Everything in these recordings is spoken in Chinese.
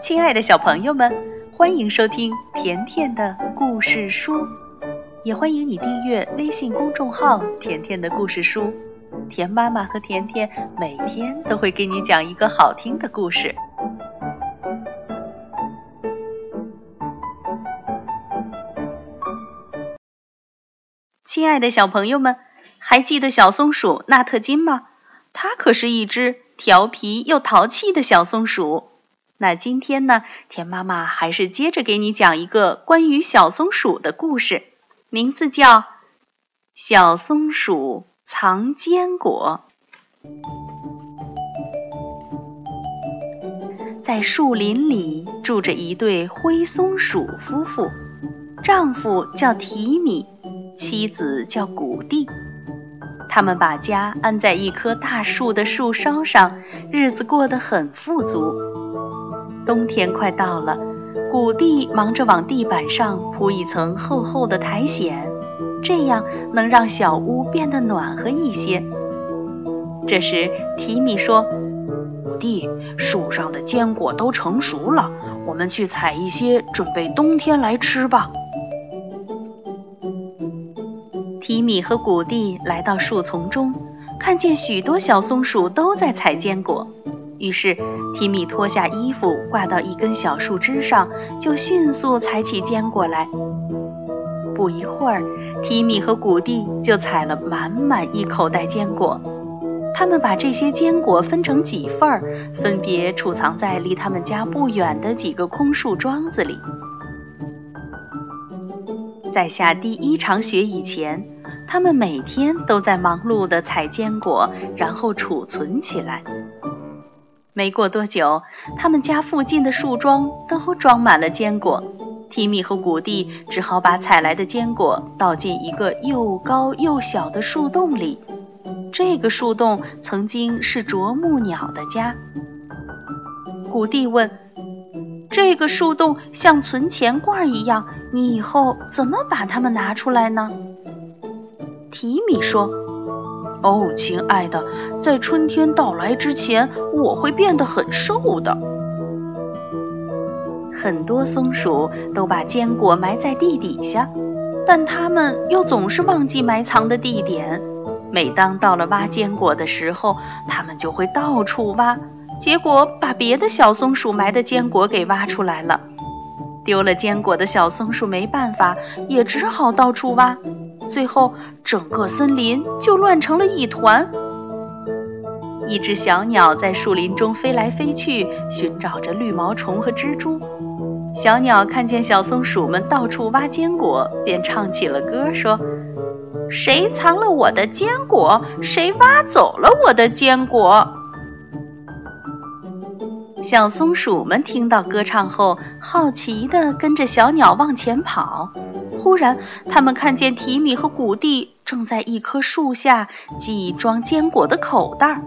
亲爱的小朋友们，欢迎收听甜甜的故事书，也欢迎你订阅微信公众号“甜甜的故事书”。甜妈妈和甜甜每天都会给你讲一个好听的故事。亲爱的小朋友们，还记得小松鼠纳特金吗？它可是一只调皮又淘气的小松鼠。那今天呢，田妈妈还是接着给你讲一个关于小松鼠的故事，名字叫《小松鼠藏坚果》。在树林里住着一对灰松鼠夫妇，丈夫叫提米，妻子叫古蒂。他们把家安在一棵大树的树梢上，日子过得很富足。冬天快到了，谷地忙着往地板上铺一层厚厚的苔藓，这样能让小屋变得暖和一些。这时，提米说：“谷地，树上的坚果都成熟了，我们去采一些，准备冬天来吃吧。”提米和谷地来到树丛中，看见许多小松鼠都在采坚果。于是，提米脱下衣服挂到一根小树枝上，就迅速采起坚果来。不一会儿，提米和谷蒂就采了满满一口袋坚果。他们把这些坚果分成几份儿，分别储藏在离他们家不远的几个空树桩子里。在下第一场雪以前，他们每天都在忙碌地采坚果，然后储存起来。没过多久，他们家附近的树桩都装满了坚果。提米和谷蒂只好把采来的坚果倒进一个又高又小的树洞里。这个树洞曾经是啄木鸟的家。谷蒂问：“这个树洞像存钱罐一样，你以后怎么把它们拿出来呢？”提米说。哦，亲爱的，在春天到来之前，我会变得很瘦的。很多松鼠都把坚果埋在地底下，但它们又总是忘记埋藏的地点。每当到了挖坚果的时候，它们就会到处挖，结果把别的小松鼠埋的坚果给挖出来了。丢了坚果的小松鼠没办法，也只好到处挖。最后，整个森林就乱成了一团。一只小鸟在树林中飞来飞去，寻找着绿毛虫和蜘蛛。小鸟看见小松鼠们到处挖坚果，便唱起了歌，说：“谁藏了我的坚果？谁挖走了我的坚果？”小松鼠们听到歌唱后，好奇地跟着小鸟往前跑。忽然，他们看见提米和谷蒂正在一棵树下系装坚果的口袋。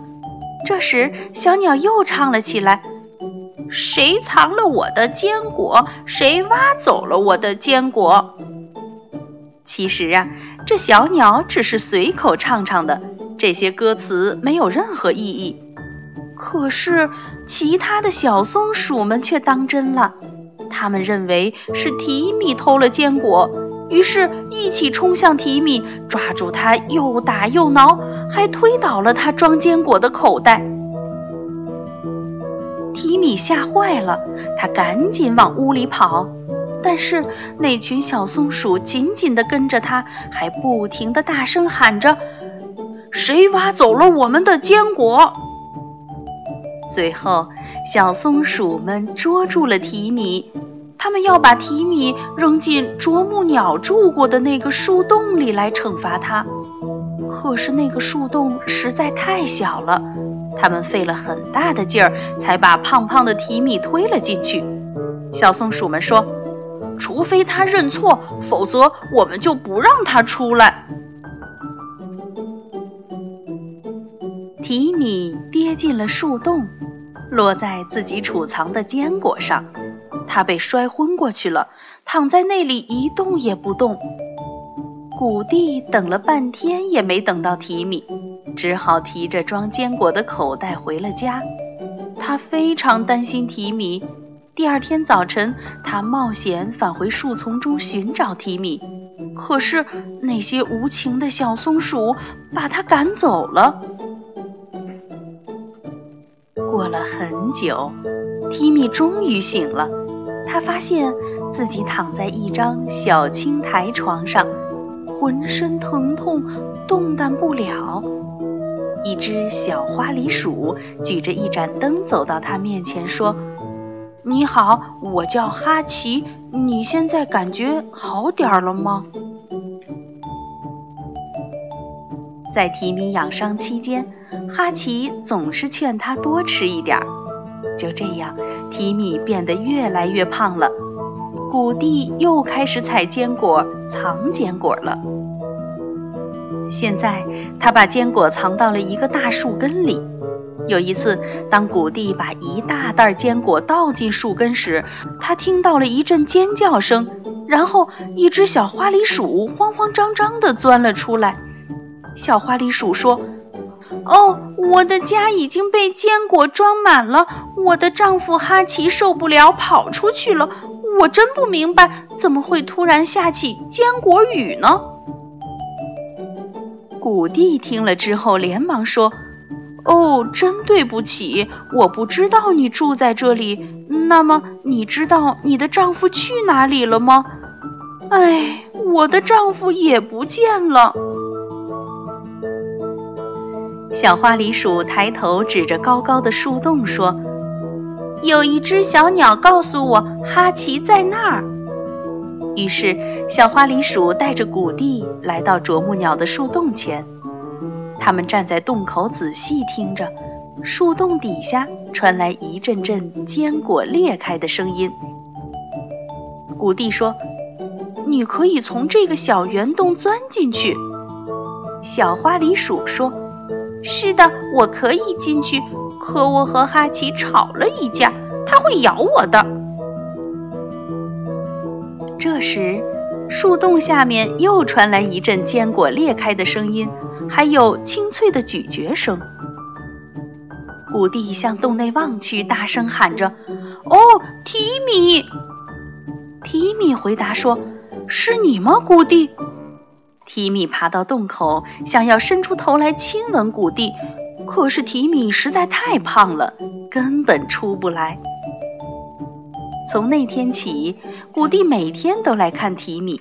这时，小鸟又唱了起来：“谁藏了我的坚果？谁挖走了我的坚果？”其实啊，这小鸟只是随口唱唱的，这些歌词没有任何意义。可是，其他的小松鼠们却当真了。他们认为是提米偷了坚果，于是一起冲向提米，抓住他又打又挠，还推倒了他装坚果的口袋。提米吓坏了，他赶紧往屋里跑，但是那群小松鼠紧紧地跟着他，还不停地大声喊着：“谁挖走了我们的坚果？”最后，小松鼠们捉住了提米，他们要把提米扔进啄木鸟住过的那个树洞里来惩罚他。可是那个树洞实在太小了，他们费了很大的劲儿才把胖胖的提米推了进去。小松鼠们说：“除非他认错，否则我们就不让他出来。”提米跌进了树洞，落在自己储藏的坚果上，他被摔昏过去了，躺在那里一动也不动。谷地等了半天也没等到提米，只好提着装坚果的口袋回了家。他非常担心提米，第二天早晨，他冒险返回树丛中寻找提米，可是那些无情的小松鼠把他赶走了。过了很久，提米终于醒了，他发现自己躺在一张小青苔床上，浑身疼痛，动弹不了。一只小花梨鼠举着一盏灯走到他面前，说：“你好，我叫哈奇，你现在感觉好点了吗？”在提米养伤期间，哈奇总是劝他多吃一点儿。就这样，提米变得越来越胖了。谷地又开始采坚果、藏坚果了。现在，他把坚果藏到了一个大树根里。有一次，当谷地把一大袋坚果倒进树根时，他听到了一阵尖叫声，然后一只小花梨鼠慌慌张张地钻了出来。小花梨鼠说：“哦，我的家已经被坚果装满了，我的丈夫哈奇受不了，跑出去了。我真不明白，怎么会突然下起坚果雨呢？”谷地听了之后，连忙说：“哦，真对不起，我不知道你住在这里。那么，你知道你的丈夫去哪里了吗？”“哎，我的丈夫也不见了。”小花梨鼠抬头指着高高的树洞说：“有一只小鸟告诉我，哈奇在那儿。”于是，小花梨鼠带着谷地来到啄木鸟的树洞前。他们站在洞口仔细听着，树洞底下传来一阵阵坚果裂开的声音。谷地说：“你可以从这个小圆洞钻进去。”小花梨鼠说：“是的，我可以进去，可我和哈奇吵了一架，它会咬我的。”这时，树洞下面又传来一阵坚果裂开的声音，还有清脆的咀嚼声。谷蒂向洞内望去，大声喊着：“哦，提米！”提米回答说：“是你吗，谷蒂？”提米爬到洞口，想要伸出头来亲吻谷地，可是提米实在太胖了，根本出不来。从那天起，谷地每天都来看提米。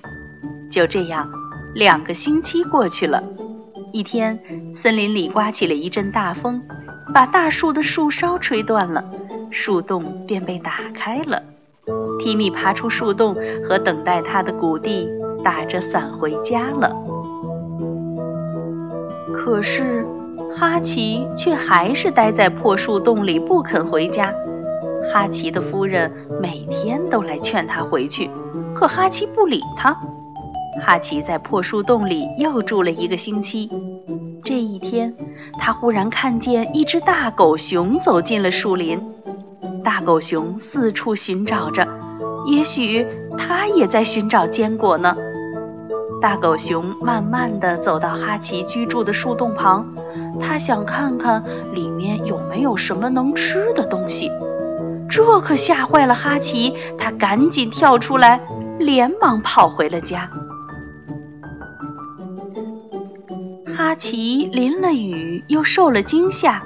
就这样，两个星期过去了。一天，森林里刮起了一阵大风，把大树的树梢吹断了，树洞便被打开了。提米爬出树洞，和等待他的谷地打着伞回家了。可是，哈奇却还是待在破树洞里，不肯回家。哈奇的夫人每天都来劝他回去，可哈奇不理他。哈奇在破树洞里又住了一个星期。这一天，他忽然看见一只大狗熊走进了树林。大狗熊四处寻找着，也许它也在寻找坚果呢。大狗熊慢慢地走到哈奇居住的树洞旁，他想看看里面有没有什么能吃的东西。这可吓坏了哈奇，他赶紧跳出来，连忙跑回了家。哈奇淋了雨，又受了惊吓，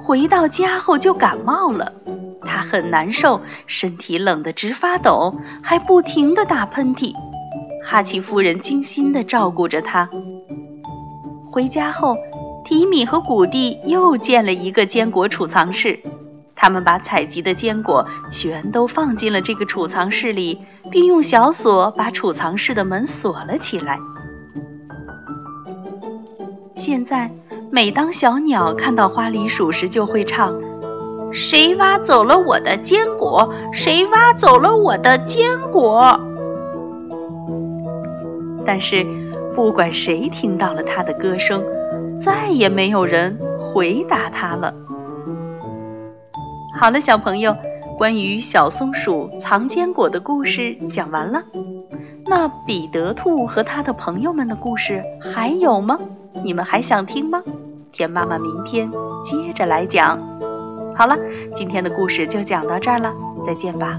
回到家后就感冒了。他很难受，身体冷得直发抖，还不停地打喷嚏。哈奇夫人精心地照顾着他。回家后，提米和谷地又建了一个坚果储藏室。他们把采集的坚果全都放进了这个储藏室里，并用小锁把储藏室的门锁了起来。现在，每当小鸟看到花梨鼠时，就会唱：“谁挖走了我的坚果？谁挖走了我的坚果？”但是，不管谁听到了它的歌声，再也没有人回答它了。好了，小朋友，关于小松鼠藏坚果的故事讲完了。那彼得兔和他的朋友们的故事还有吗？你们还想听吗？田妈妈明天接着来讲。好了，今天的故事就讲到这儿了。再见吧。